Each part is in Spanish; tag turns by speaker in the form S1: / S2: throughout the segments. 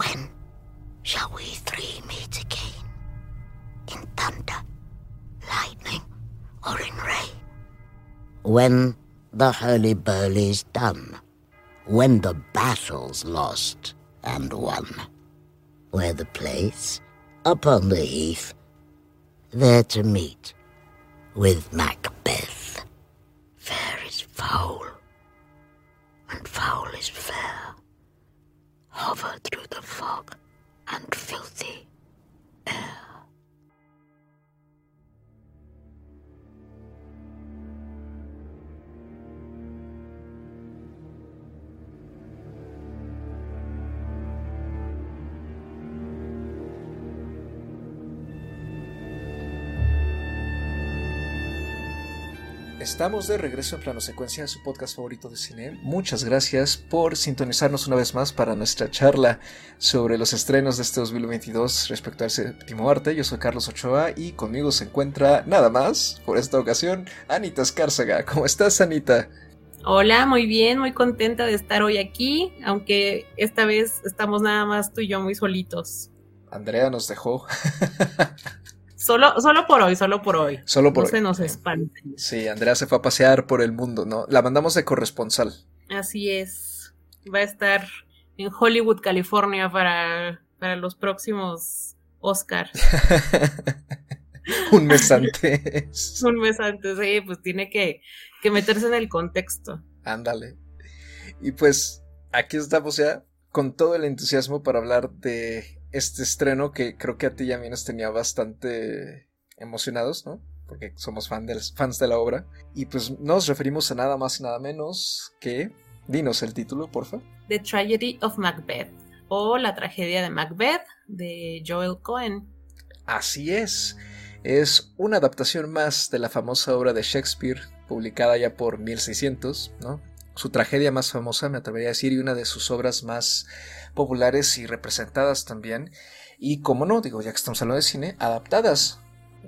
S1: When shall we three meet again? In thunder, lightning, or in rain? When the hurly-burly's done. When the battle's lost and won. Where the place? Upon the heath. There to meet with Macbeth. Fair is foul, and foul is fair. Hover through the fog and filthy
S2: Estamos de regreso en Plano Secuencia, su podcast favorito de cine. Muchas gracias por sintonizarnos una vez más para nuestra charla sobre los estrenos de este 2022 respecto al séptimo arte. Yo soy Carlos Ochoa y conmigo se encuentra nada más, por esta ocasión, Anita Escárcega. ¿Cómo estás, Anita?
S3: Hola, muy bien, muy contenta de estar hoy aquí, aunque esta vez estamos nada más tú y yo muy solitos.
S2: Andrea nos dejó.
S3: Solo, solo por hoy, solo por hoy.
S2: Solo por
S3: no se nos espante.
S2: Sí, Andrea se fue a pasear por el mundo, ¿no? La mandamos de corresponsal.
S3: Así es. Va a estar en Hollywood, California para, para los próximos Oscars.
S2: Un mes antes.
S3: Un mes antes, sí, pues tiene que, que meterse en el contexto.
S2: Ándale. Y pues aquí estamos ya con todo el entusiasmo para hablar de este estreno que creo que a ti y a mí nos tenía bastante emocionados, ¿no? Porque somos fan de, fans de la obra. Y pues nos referimos a nada más y nada menos que... Dinos el título, porfa.
S3: The Tragedy of Macbeth o La tragedia de Macbeth de Joel Cohen.
S2: Así es. Es una adaptación más de la famosa obra de Shakespeare, publicada ya por 1600, ¿no? Su tragedia más famosa, me atrevería a decir, y una de sus obras más populares y representadas también. Y como no, digo, ya que estamos hablando de cine, adaptadas.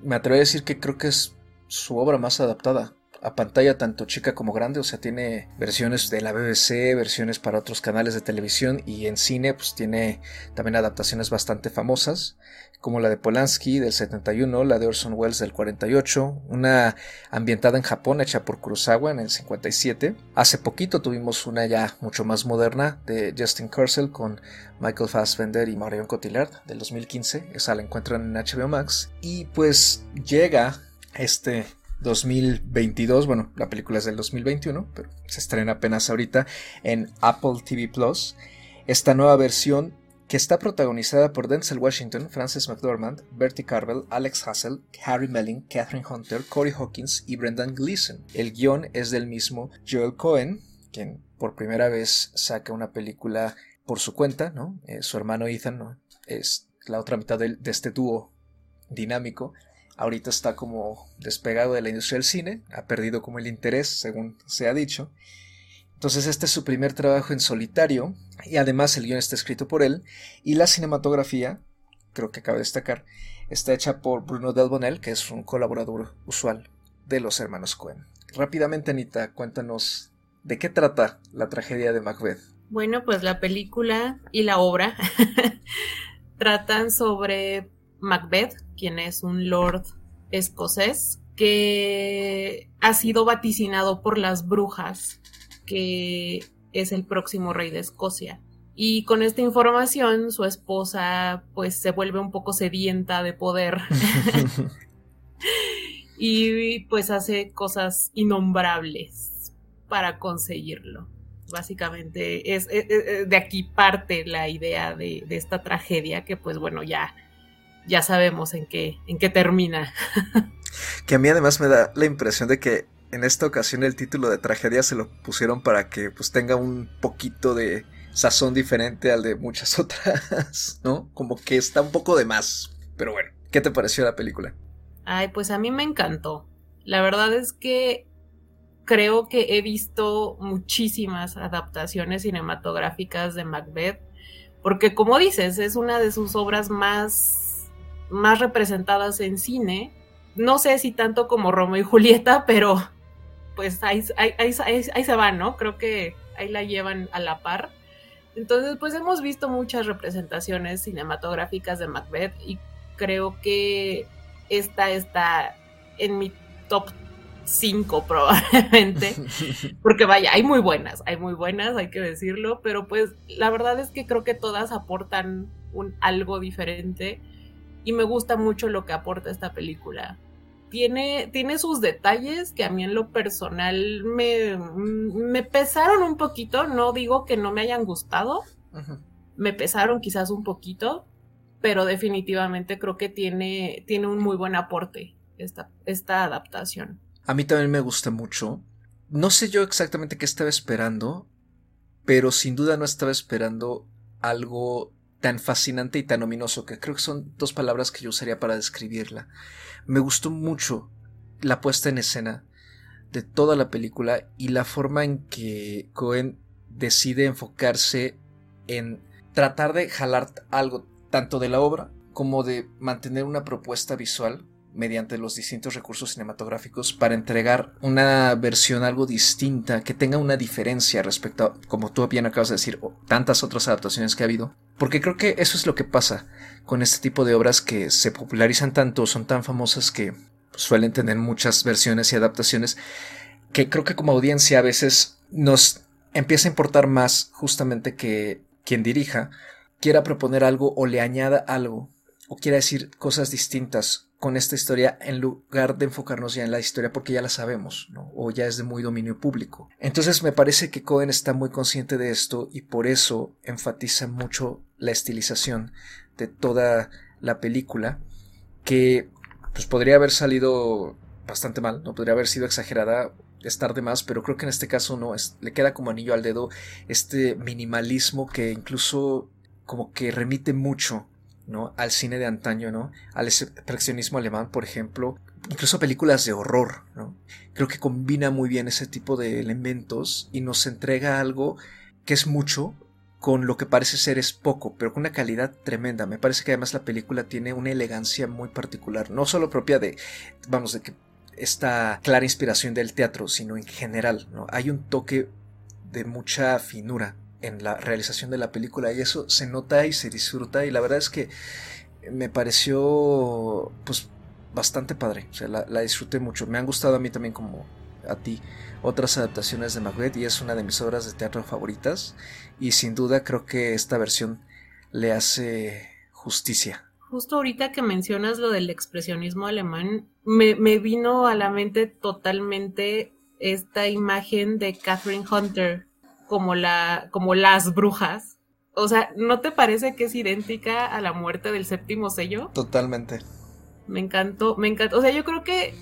S2: Me atrevo a decir que creo que es su obra más adaptada a pantalla tanto chica como grande, o sea, tiene versiones de la BBC, versiones para otros canales de televisión y en cine pues tiene también adaptaciones bastante famosas, como la de Polanski del 71, la de Orson Welles del 48, una ambientada en Japón hecha por Kurosawa en el 57. Hace poquito tuvimos una ya mucho más moderna de Justin Kurzel con Michael Fassbender y Marion Cotillard del 2015, esa la encuentran en HBO Max y pues llega este 2022, bueno, la película es del 2021, pero se estrena apenas ahorita en Apple TV Plus. Esta nueva versión que está protagonizada por Denzel Washington, Frances McDormand, Bertie Carvel, Alex Hassel, Harry Melling, Catherine Hunter, Corey Hawkins y Brendan Gleeson. El guion es del mismo Joel Cohen, quien por primera vez saca una película por su cuenta, ¿no? Eh, su hermano Ethan ¿no? es la otra mitad de este dúo dinámico ahorita está como despegado de la industria del cine, ha perdido como el interés, según se ha dicho. Entonces este es su primer trabajo en solitario y además el guion está escrito por él y la cinematografía, creo que cabe destacar, está hecha por Bruno Del que es un colaborador usual de los hermanos Cohen. Rápidamente Anita, cuéntanos de qué trata la tragedia de Macbeth.
S3: Bueno, pues la película y la obra tratan sobre Macbeth, quien es un lord escocés que ha sido vaticinado por las brujas, que es el próximo rey de Escocia. Y con esta información, su esposa pues se vuelve un poco sedienta de poder. y pues hace cosas innombrables para conseguirlo. Básicamente es, de aquí parte la idea de, de esta tragedia que pues bueno ya ya sabemos en qué, en qué termina.
S2: que a mí además me da la impresión de que en esta ocasión el título de tragedia se lo pusieron para que pues tenga un poquito de sazón diferente al de muchas otras, ¿no? Como que está un poco de más. Pero bueno, ¿qué te pareció la película?
S3: Ay, pues a mí me encantó. La verdad es que creo que he visto muchísimas adaptaciones cinematográficas de Macbeth, porque como dices, es una de sus obras más más representadas en cine. No sé si tanto como Romeo y Julieta, pero pues ahí, ahí, se van, ¿no? Creo que ahí la llevan a la par. Entonces, pues hemos visto muchas representaciones cinematográficas de Macbeth y creo que esta está en mi top 5 probablemente, porque vaya, hay muy buenas, hay muy buenas, hay que decirlo, pero pues la verdad es que creo que todas aportan un algo diferente y me gusta mucho lo que aporta esta película. Tiene, tiene sus detalles que a mí en lo personal me, me pesaron un poquito, no digo que no me hayan gustado, me pesaron quizás un poquito, pero definitivamente creo que tiene, tiene un muy buen aporte esta, esta adaptación.
S2: A mí también me gusta mucho. No sé yo exactamente qué estaba esperando, pero sin duda no estaba esperando algo tan fascinante y tan ominoso, que creo que son dos palabras que yo usaría para describirla. Me gustó mucho la puesta en escena de toda la película y la forma en que Cohen decide enfocarse en tratar de jalar algo tanto de la obra como de mantener una propuesta visual mediante los distintos recursos cinematográficos para entregar una versión algo distinta, que tenga una diferencia respecto a, como tú bien acabas de decir, tantas otras adaptaciones que ha habido. Porque creo que eso es lo que pasa con este tipo de obras que se popularizan tanto, son tan famosas que suelen tener muchas versiones y adaptaciones, que creo que como audiencia a veces nos empieza a importar más justamente que quien dirija quiera proponer algo o le añada algo o quiera decir cosas distintas con esta historia en lugar de enfocarnos ya en la historia porque ya la sabemos, ¿no? O ya es de muy dominio público. Entonces me parece que Cohen está muy consciente de esto y por eso enfatiza mucho la estilización de toda la película que pues podría haber salido bastante mal, no podría haber sido exagerada estar de más, pero creo que en este caso no, es, le queda como anillo al dedo este minimalismo que incluso como que remite mucho ¿no? al cine de antaño, ¿no? al expresionismo alemán, por ejemplo, incluso películas de horror. ¿no? Creo que combina muy bien ese tipo de elementos y nos entrega algo que es mucho con lo que parece ser es poco, pero con una calidad tremenda. Me parece que además la película tiene una elegancia muy particular, no solo propia de, vamos, de que esta clara inspiración del teatro, sino en general, ¿no? Hay un toque de mucha finura en la realización de la película y eso se nota y se disfruta y la verdad es que me pareció pues bastante padre, o sea, la, disfruté mucho, me han gustado a mí también como a ti otras adaptaciones de Macbeth y es una de mis obras de teatro favoritas y sin duda creo que esta versión le hace justicia.
S3: Justo ahorita que mencionas lo del expresionismo alemán, me, me vino a la mente totalmente esta imagen de Catherine Hunter como, la, como las brujas. O sea, ¿no te parece que es idéntica a la muerte del séptimo sello?
S2: Totalmente.
S3: Me encantó, me encantó. O sea, yo creo que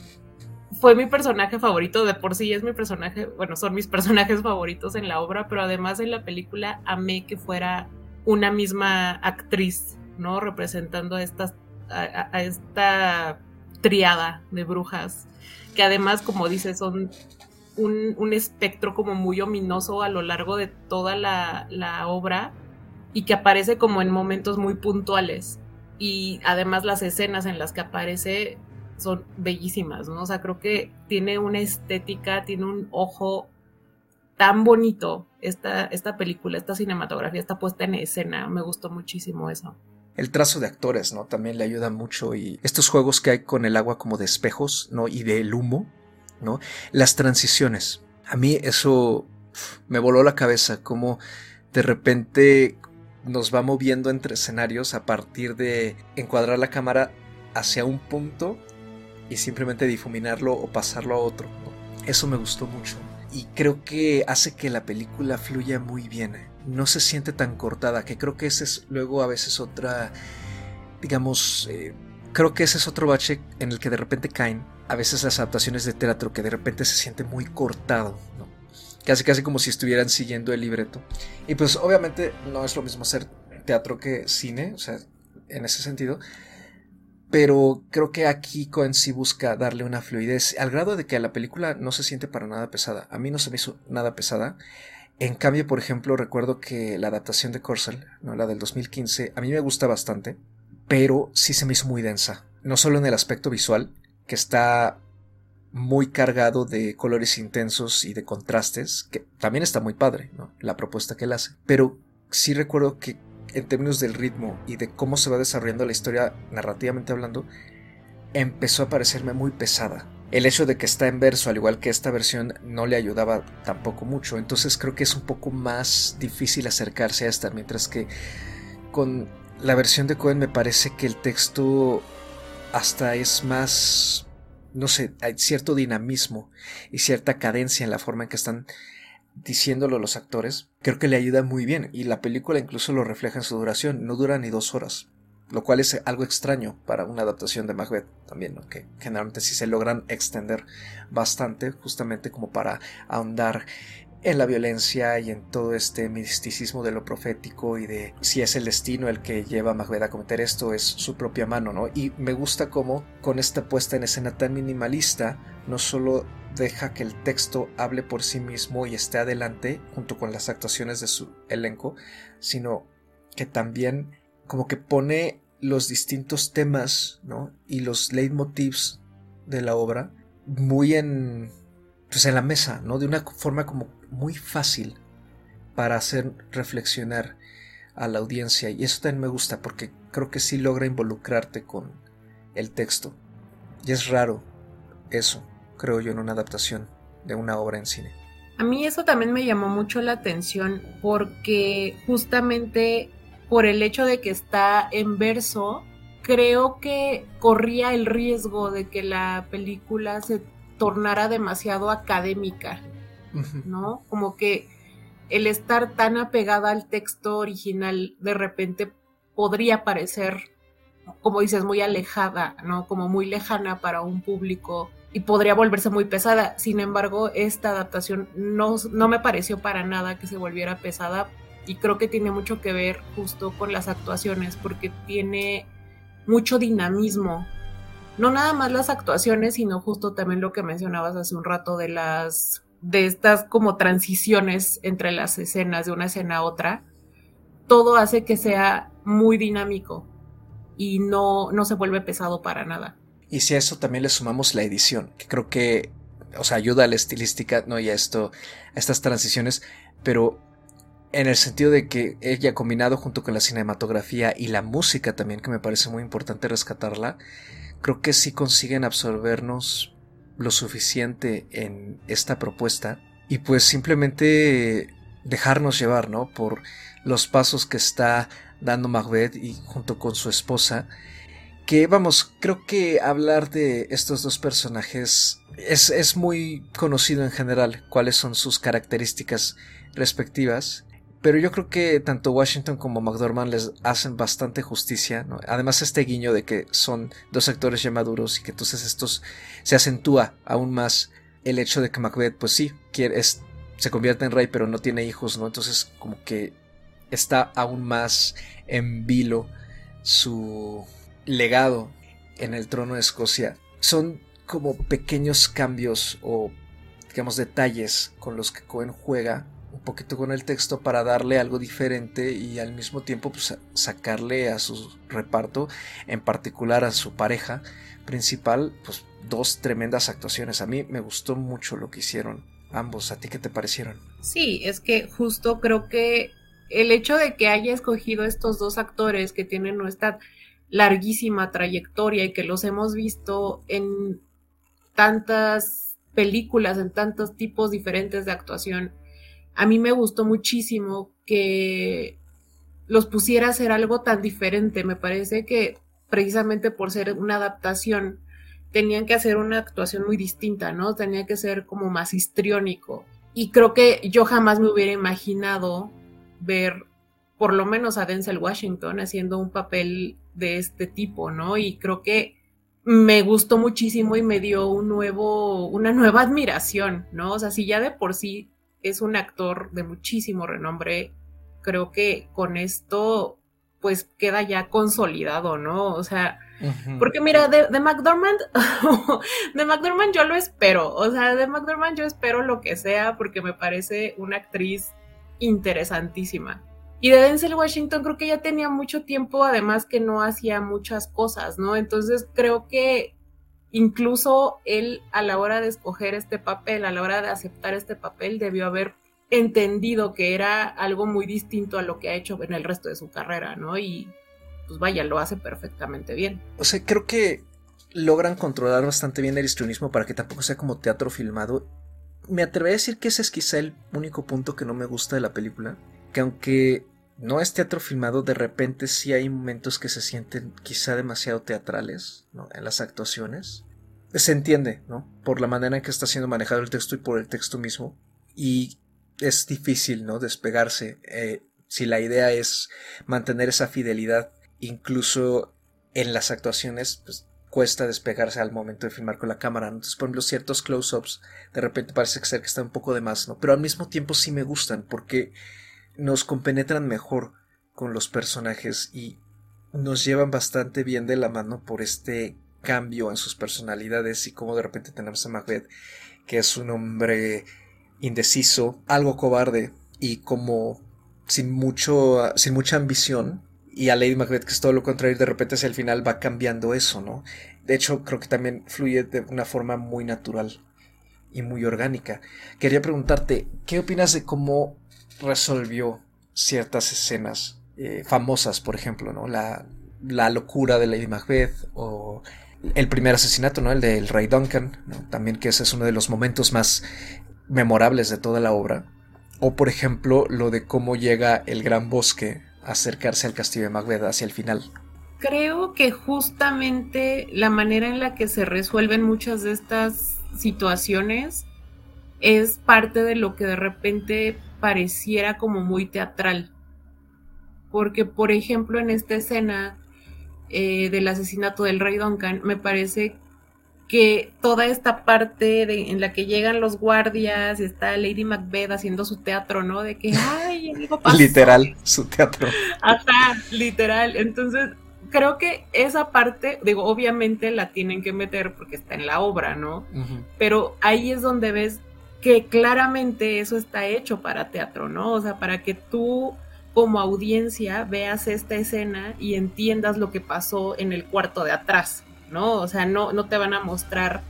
S3: fue mi personaje favorito, de por sí es mi personaje, bueno, son mis personajes favoritos en la obra, pero además en la película amé que fuera una misma actriz, ¿no? Representando a, estas, a esta triada de brujas, que además, como dices, son un, espectro como muy ominoso a lo largo de toda la, obra y que aparece como en momentos muy puntuales. Y además las escenas en las que aparece son bellísimas, ¿no? O sea, creo que tiene una estética, tiene un ojo tan bonito esta, esta película, esta cinematografía, esta puesta en escena. Me gustó muchísimo eso.
S2: El trazo de actores, ¿no? También le ayuda mucho y estos juegos que hay con el agua como de espejos, ¿no? Y del humo, ¿no? Las transiciones. A mí eso me voló la cabeza, como de repente nos va moviendo entre escenarios a partir de encuadrar la cámara hacia un punto y simplemente difuminarlo o pasarlo a otro. Eso me gustó mucho y creo que hace que la película fluya muy bien. No se siente tan cortada, que creo que ese es luego a veces otra, digamos, eh, creo que ese es otro bache en el que de repente caen a veces las adaptaciones de teatro que de repente se siente muy cortado. Casi casi como si estuvieran siguiendo el libreto. Y pues obviamente no es lo mismo hacer teatro que cine, o sea, en ese sentido. Pero creo que aquí Cohen sí busca darle una fluidez, al grado de que la película no se siente para nada pesada. A mí no se me hizo nada pesada. En cambio, por ejemplo, recuerdo que la adaptación de Corsel, ¿no? la del 2015, a mí me gusta bastante pero sí se me hizo muy densa. No solo en el aspecto visual, que está muy cargado de colores intensos y de contrastes, que también está muy padre, ¿no? La propuesta que él hace. Pero sí recuerdo que en términos del ritmo y de cómo se va desarrollando la historia narrativamente hablando, empezó a parecerme muy pesada. El hecho de que está en verso, al igual que esta versión, no le ayudaba tampoco mucho. Entonces creo que es un poco más difícil acercarse a esta, mientras que con la versión de Cohen me parece que el texto hasta es más, no sé, hay cierto dinamismo y cierta cadencia en la forma en que están diciéndolo los actores. Creo que le ayuda muy bien y la película incluso lo refleja en su duración, no dura ni dos horas. Lo cual es algo extraño para una adaptación de Macbeth también, que generalmente sí se logran extender bastante, justamente como para ahondar en la violencia y en todo este misticismo de lo profético y de si es el destino el que lleva a Macbeth a cometer esto, es su propia mano, ¿no? Y me gusta cómo con esta puesta en escena tan minimalista no solo deja que el texto hable por sí mismo y esté adelante junto con las actuaciones de su elenco, sino que también como que pone los distintos temas, ¿no? Y los leitmotivs de la obra muy en pues en la mesa, ¿no? De una forma como muy fácil para hacer reflexionar a la audiencia y eso también me gusta porque creo que sí logra involucrarte con el texto. Y es raro eso, creo yo, en una adaptación de una obra en cine.
S3: A mí eso también me llamó mucho la atención porque justamente por el hecho de que está en verso, creo que corría el riesgo de que la película se tornara demasiado académica, ¿no? Como que el estar tan apegada al texto original de repente podría parecer, como dices, muy alejada, ¿no? Como muy lejana para un público y podría volverse muy pesada. Sin embargo, esta adaptación no, no me pareció para nada que se volviera pesada y creo que tiene mucho que ver justo con las actuaciones porque tiene mucho dinamismo no nada más las actuaciones, sino justo también lo que mencionabas hace un rato de las de estas como transiciones entre las escenas de una escena a otra, todo hace que sea muy dinámico y no, no se vuelve pesado para nada.
S2: Y si a eso también le sumamos la edición, que creo que, o sea, ayuda a la estilística, ¿no? Y a esto, a estas transiciones, pero en el sentido de que ella combinado junto con la cinematografía y la música también, que me parece muy importante rescatarla, creo que sí consiguen absorbernos lo suficiente en esta propuesta y pues simplemente dejarnos llevar, ¿no? Por los pasos que está dando Macbeth y junto con su esposa. Que vamos, creo que hablar de estos dos personajes es, es muy conocido en general cuáles son sus características respectivas pero yo creo que tanto Washington como McDormand les hacen bastante justicia. Además, este guiño de que son dos actores ya maduros y que entonces estos se acentúa aún más el hecho de que Macbeth, pues sí, quiere, se convierte en rey, pero no tiene hijos, ¿no? Entonces, como que está aún más en vilo su legado en el trono de Escocia. Son como pequeños cambios o, digamos, detalles con los que Cohen juega un poquito con el texto para darle algo diferente y al mismo tiempo pues, sacarle a su reparto, en particular a su pareja principal, pues dos tremendas actuaciones. A mí me gustó mucho lo que hicieron ambos. ¿A ti qué te parecieron?
S3: Sí, es que justo creo que el hecho de que haya escogido estos dos actores que tienen nuestra larguísima trayectoria y que los hemos visto en tantas películas, en tantos tipos diferentes de actuación, a mí me gustó muchísimo que los pusiera a hacer algo tan diferente. Me parece que precisamente por ser una adaptación, tenían que hacer una actuación muy distinta, ¿no? Tenía que ser como más histriónico. Y creo que yo jamás me hubiera imaginado ver por lo menos a Denzel Washington haciendo un papel de este tipo, ¿no? Y creo que me gustó muchísimo y me dio un nuevo, una nueva admiración, ¿no? O sea, si ya de por sí es un actor de muchísimo renombre. Creo que con esto pues queda ya consolidado, ¿no? O sea, porque mira, de, de McDormand, de McDormand yo lo espero, o sea, de McDormand yo espero lo que sea porque me parece una actriz interesantísima. Y de Denzel Washington creo que ya tenía mucho tiempo, además que no hacía muchas cosas, ¿no? Entonces creo que incluso él a la hora de escoger este papel, a la hora de aceptar este papel, debió haber entendido que era algo muy distinto a lo que ha hecho en el resto de su carrera, ¿no? Y pues vaya, lo hace perfectamente bien.
S2: O sea, creo que logran controlar bastante bien el histrionismo para que tampoco sea como teatro filmado. Me atrevería a decir que ese es quizá el único punto que no me gusta de la película, que aunque no es teatro filmado, de repente sí hay momentos que se sienten quizá demasiado teatrales ¿no? en las actuaciones. Se entiende, ¿no? Por la manera en que está siendo manejado el texto y por el texto mismo. Y es difícil, ¿no? Despegarse. Eh, si la idea es mantener esa fidelidad, incluso en las actuaciones, pues cuesta despegarse al momento de filmar con la cámara. Entonces, por ejemplo, ciertos close-ups de repente parece ser que está un poco de más, ¿no? Pero al mismo tiempo sí me gustan porque nos compenetran mejor con los personajes y nos llevan bastante bien de la mano por este cambio en sus personalidades y como de repente tenemos a Macbeth que es un hombre indeciso, algo cobarde y como sin mucho sin mucha ambición y a Lady Macbeth que es todo lo contrario de repente hacia el final va cambiando eso, ¿no? De hecho creo que también fluye de una forma muy natural y muy orgánica. Quería preguntarte, ¿qué opinas de cómo resolvió ciertas escenas eh, famosas, por ejemplo, ¿no? La, la, locura de Lady Macbeth o el primer asesinato, ¿no? El del Rey Duncan, También que ese es uno de los momentos más memorables de toda la obra. O, por ejemplo, lo de cómo llega el gran bosque a acercarse al castillo de Macbeth hacia el final.
S3: Creo que justamente la manera en la que se resuelven muchas de estas situaciones es parte de lo que de repente pareciera como muy teatral. Porque, por ejemplo, en esta escena eh, del asesinato del rey Duncan, me parece que toda esta parte de, en la que llegan los guardias y está Lady Macbeth haciendo su teatro, ¿no? De que, ay, algo pasó.
S2: Literal, su teatro.
S3: Ajá, literal. Entonces, creo que esa parte, digo, obviamente la tienen que meter porque está en la obra, ¿no? Pero ahí es donde ves que claramente eso está hecho para teatro, ¿no? O sea, para que tú como audiencia veas esta escena y entiendas lo que pasó en el cuarto de atrás, ¿no? O sea, no, no te van a mostrar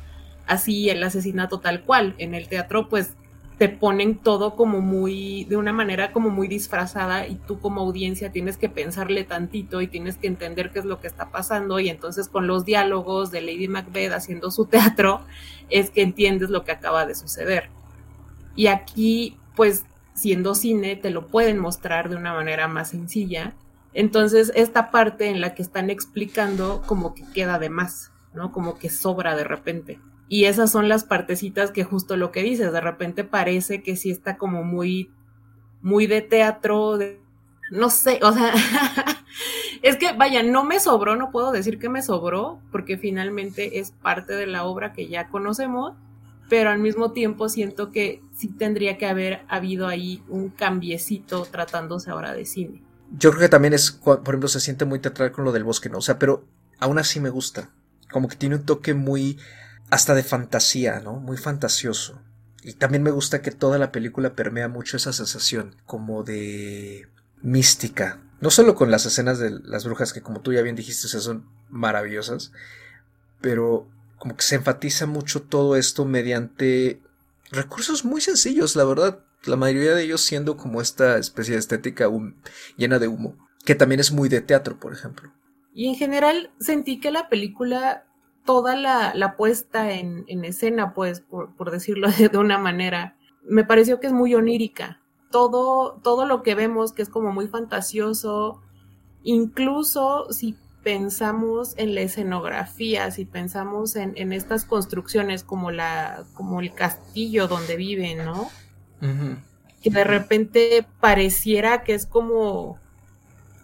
S3: así el asesinato tal cual. En el teatro, pues te ponen todo como muy, de una manera como muy disfrazada y tú como audiencia tienes que pensarle tantito y tienes que entender qué es lo que está pasando y entonces con los diálogos de Lady Macbeth haciendo su teatro es que entiendes lo que acaba de suceder. Y aquí, pues, siendo cine, te lo pueden mostrar de una manera más sencilla. Entonces, esta parte en la que están explicando como que queda de más, ¿no? Como que sobra de repente. Y esas son las partecitas que justo lo que dices, de repente parece que sí está como muy, muy de teatro, de, no sé, o sea, es que vaya, no me sobró, no puedo decir que me sobró, porque finalmente es parte de la obra que ya conocemos, pero al mismo tiempo siento que sí tendría que haber habido ahí un cambiecito tratándose ahora de cine.
S2: Yo creo que también es, por ejemplo, se siente muy teatral con lo del bosque, ¿no? O sea, pero aún así me gusta. Como que tiene un toque muy hasta de fantasía, ¿no? Muy fantasioso. Y también me gusta que toda la película permea mucho esa sensación como de mística. No solo con las escenas de las brujas que como tú ya bien dijiste son maravillosas, pero como que se enfatiza mucho todo esto mediante recursos muy sencillos, la verdad. La mayoría de ellos siendo como esta especie de estética llena de humo, que también es muy de teatro, por ejemplo.
S3: Y en general sentí que la película, toda la, puesta en, escena, pues, por, decirlo de, de, una manera, me pareció que es muy onírica. Todo, todo lo que vemos que es como muy fantasioso, incluso si pensamos en la escenografía, si pensamos en, estas construcciones como la, como el castillo donde viven, ¿no? Que de repente pareciera que es como,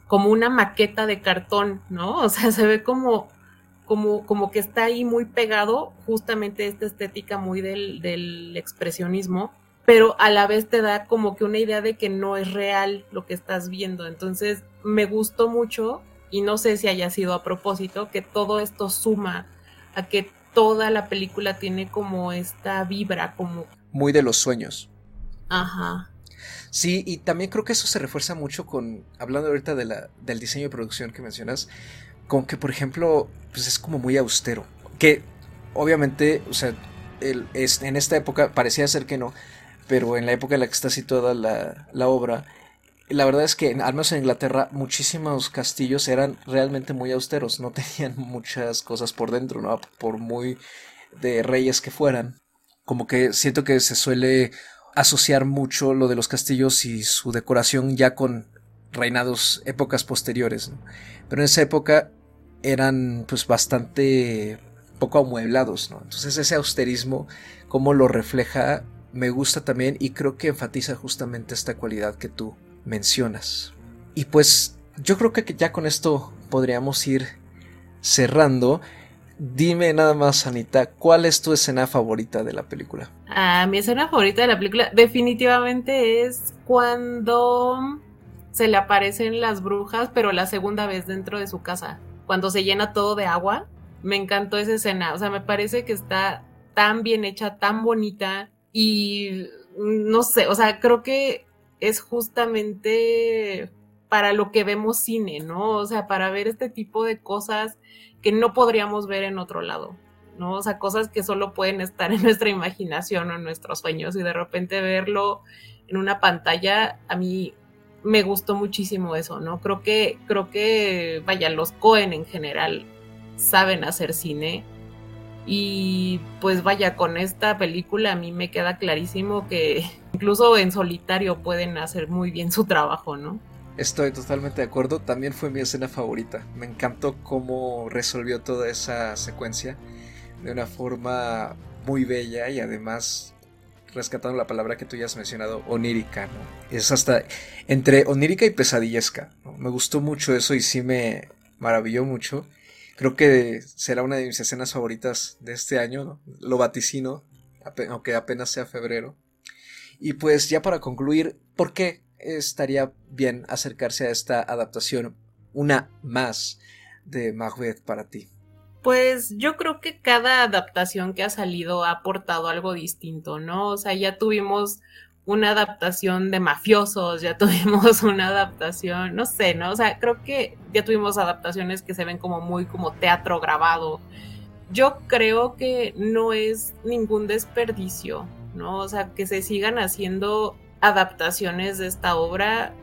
S3: como una maqueta de cartón, ¿no? O sea, se ve como, como, como que está ahí muy pegado justamente esta estética muy del, del expresionismo, pero a la vez te da como que una idea de que no es real lo que estás viendo. Entonces, me gustó mucho y no sé si haya sido a propósito, que todo esto suma a que toda la película tiene como esta vibra, como...
S2: Muy de los sueños.
S3: Ajá.
S2: Sí, y también creo que eso se refuerza mucho con, hablando ahorita de la, del diseño de producción que mencionas, con que, por ejemplo, pues es como muy austero. Que obviamente, o sea, el, es, en esta época parecía ser que no, pero en la época en la que está situada la, la obra, la verdad es que, al menos en Inglaterra, muchísimos castillos eran realmente muy austeros, no tenían muchas cosas por dentro, ¿no? Por muy de reyes que fueran. Como que siento que se suele asociar mucho lo de los castillos y su decoración ya con reinados épocas posteriores. Pero en esa época eran pues bastante poco amueblados, ¿no? Entonces ese austerismo, como lo refleja, me gusta también y creo que enfatiza justamente esta cualidad que tú mencionas. Y pues yo creo que ya con esto podríamos ir cerrando. Dime nada más, Anita, ¿cuál es tu escena favorita de la película?
S3: Ah, mi escena favorita de la película definitivamente es cuando se le aparecen las brujas, pero la segunda vez dentro de su casa, cuando se llena todo de agua. Me encantó esa escena, o sea, me parece que está tan bien hecha, tan bonita y no sé, o sea, creo que es justamente para lo que vemos cine, ¿no? O sea, para ver este tipo de cosas que no podríamos ver en otro lado, ¿no? O sea, cosas que solo pueden estar en nuestra imaginación o en nuestros sueños y de repente verlo en una pantalla, a mí me gustó muchísimo eso, ¿no? Creo que, creo que, vaya, los Cohen en general saben hacer cine y pues vaya, con esta película a mí me queda clarísimo que incluso en solitario pueden hacer muy bien su trabajo, ¿no?
S2: Estoy totalmente de acuerdo, también fue mi escena favorita. Me encantó cómo resolvió toda esa secuencia de una forma muy bella y además rescatando la palabra que tú ya has mencionado, onírica, ¿no? Es hasta entre onírica y pesadillesca. Me gustó mucho eso y sí me maravilló mucho. Creo que será una de mis escenas favoritas de este año, ¿no? Lo vaticino, aunque apenas sea febrero. Y pues ya para concluir, ¿por qué estaría bien acercarse a esta adaptación, una más de Macbeth para ti?
S3: Pues yo creo que cada adaptación que ha salido ha aportado algo distinto, ¿no? O sea, ya tuvimos una adaptación de mafiosos, ya tuvimos una adaptación, no sé, ¿no? O sea, creo que ya tuvimos adaptaciones que se ven como muy como teatro grabado. Yo creo que no es ningún desperdicio, ¿no? O sea, que se sigan haciendo adaptaciones de esta obra,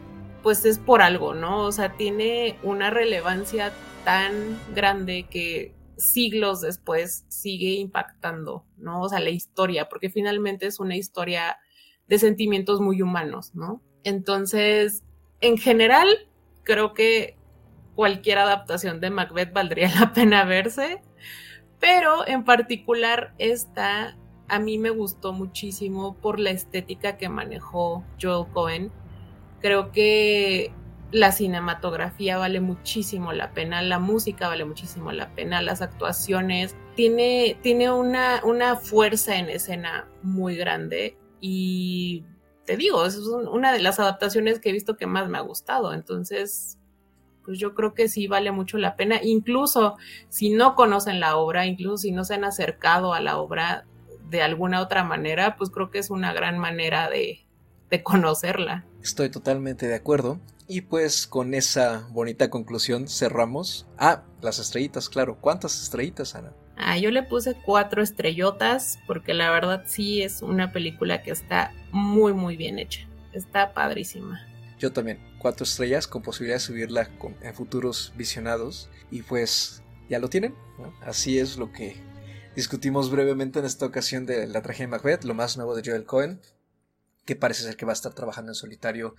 S3: pues es por algo, ¿no? O sea, tiene una relevancia tan grande que siglos después sigue impactando, ¿no? O sea, la historia, porque finalmente es una historia de sentimientos muy humanos, ¿no? Entonces, en general, creo que cualquier adaptación de Macbeth valdría la pena verse, pero en particular esta a mí me gustó muchísimo por la estética que manejó Joel Cohen. Creo que la cinematografía vale muchísimo la pena, la música vale muchísimo la pena, las actuaciones, tiene, tiene una, una fuerza en escena muy grande y te digo, es una de las adaptaciones que he visto que más me ha gustado. Entonces, pues yo creo que sí vale mucho la pena. Incluso si no conocen la obra, incluso si no se han acercado a la obra de alguna otra manera, pues creo que es una gran manera de, de conocerla.
S2: Estoy totalmente de acuerdo. Y pues con esa bonita conclusión cerramos. Ah, las estrellitas, claro. ¿Cuántas estrellitas, Ana?
S3: Ah, yo le puse cuatro estrellotas porque la verdad sí es una película que está muy muy bien hecha. Está padrísima.
S2: Yo también, cuatro estrellas con posibilidad de subirla en futuros visionados. Y pues ya lo tienen. Así es lo que discutimos brevemente en esta ocasión de la tragedia de Macbeth, lo más nuevo de Joel Cohen, que parece ser que va a estar trabajando en solitario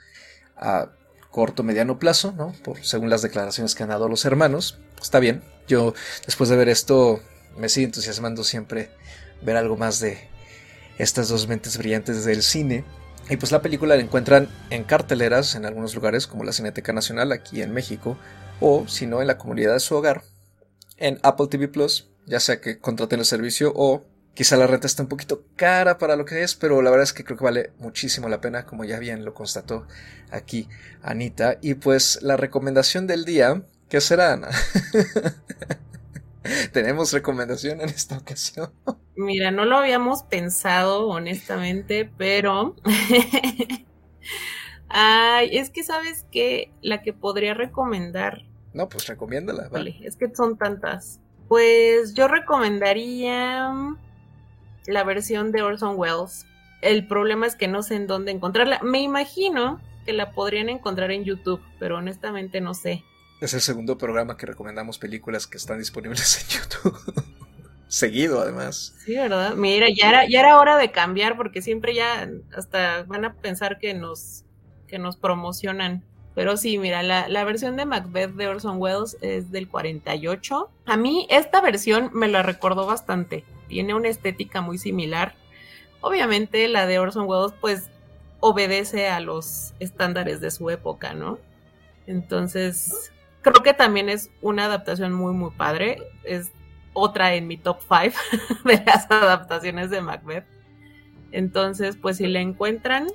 S2: a corto mediano plazo, ¿no? Por, según las declaraciones que han dado los hermanos. Está bien. Yo, después de ver esto, me sigue entusiasmando siempre ver algo más de estas dos mentes brillantes del cine. Y pues la película la encuentran en carteleras en algunos lugares como la Cineteca Nacional aquí en México o si no en la comunidad de su hogar en Apple TV Plus, ya sea que contraten el servicio o quizá la renta está un poquito cara para lo que es, pero la verdad es que creo que vale muchísimo la pena, como ya bien lo constató aquí Anita. Y pues la recomendación del día, ¿qué será Ana? ¿Tenemos recomendación en esta ocasión?
S3: Mira, no lo habíamos pensado, honestamente, pero. Ay, es que sabes que la que podría recomendar.
S2: No, pues recomiéndala.
S3: Vale, es que son tantas. Pues yo recomendaría la versión de Orson Welles. El problema es que no sé en dónde encontrarla. Me imagino que la podrían encontrar en YouTube, pero honestamente no sé.
S2: Es el segundo programa que recomendamos películas que están disponibles en YouTube. Seguido, además.
S3: Sí, ¿verdad? Mira, ya era, ya era hora de cambiar porque siempre ya hasta van a pensar que nos, que nos promocionan. Pero sí, mira, la, la, versión de Macbeth de Orson Welles es del 48. A mí esta versión me la recordó bastante. Tiene una estética muy similar. Obviamente la de Orson Welles pues obedece a los estándares de su época, ¿no? Entonces, creo que también es una adaptación muy, muy padre. Es otra en mi top 5 de las adaptaciones de Macbeth. Entonces, pues si la encuentran,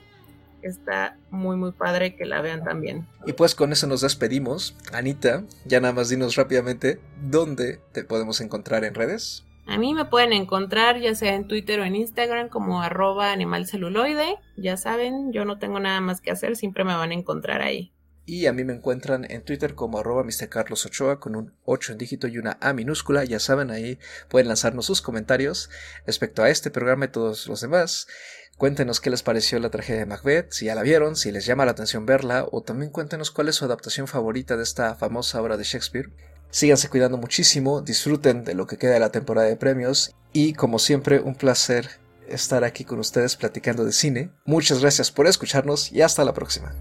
S3: está muy muy padre que la vean también.
S2: Y pues con eso nos despedimos. Anita, ya nada más dinos rápidamente dónde te podemos encontrar en redes.
S3: A mí me pueden encontrar ya sea en Twitter o en Instagram como arroba animalceluloide. Ya saben, yo no tengo nada más que hacer, siempre me van a encontrar ahí.
S2: Y a mí me encuentran en Twitter como arroba Ochoa con un 8 en dígito y una A minúscula. Ya saben, ahí pueden lanzarnos sus comentarios respecto a este programa y todos los demás. Cuéntenos qué les pareció la tragedia de Macbeth, si ya la vieron, si les llama la atención verla, o también cuéntenos cuál es su adaptación favorita de esta famosa obra de Shakespeare. Síganse cuidando muchísimo, disfruten de lo que queda de la temporada de premios y como siempre un placer estar aquí con ustedes platicando de cine. Muchas gracias por escucharnos y hasta la próxima.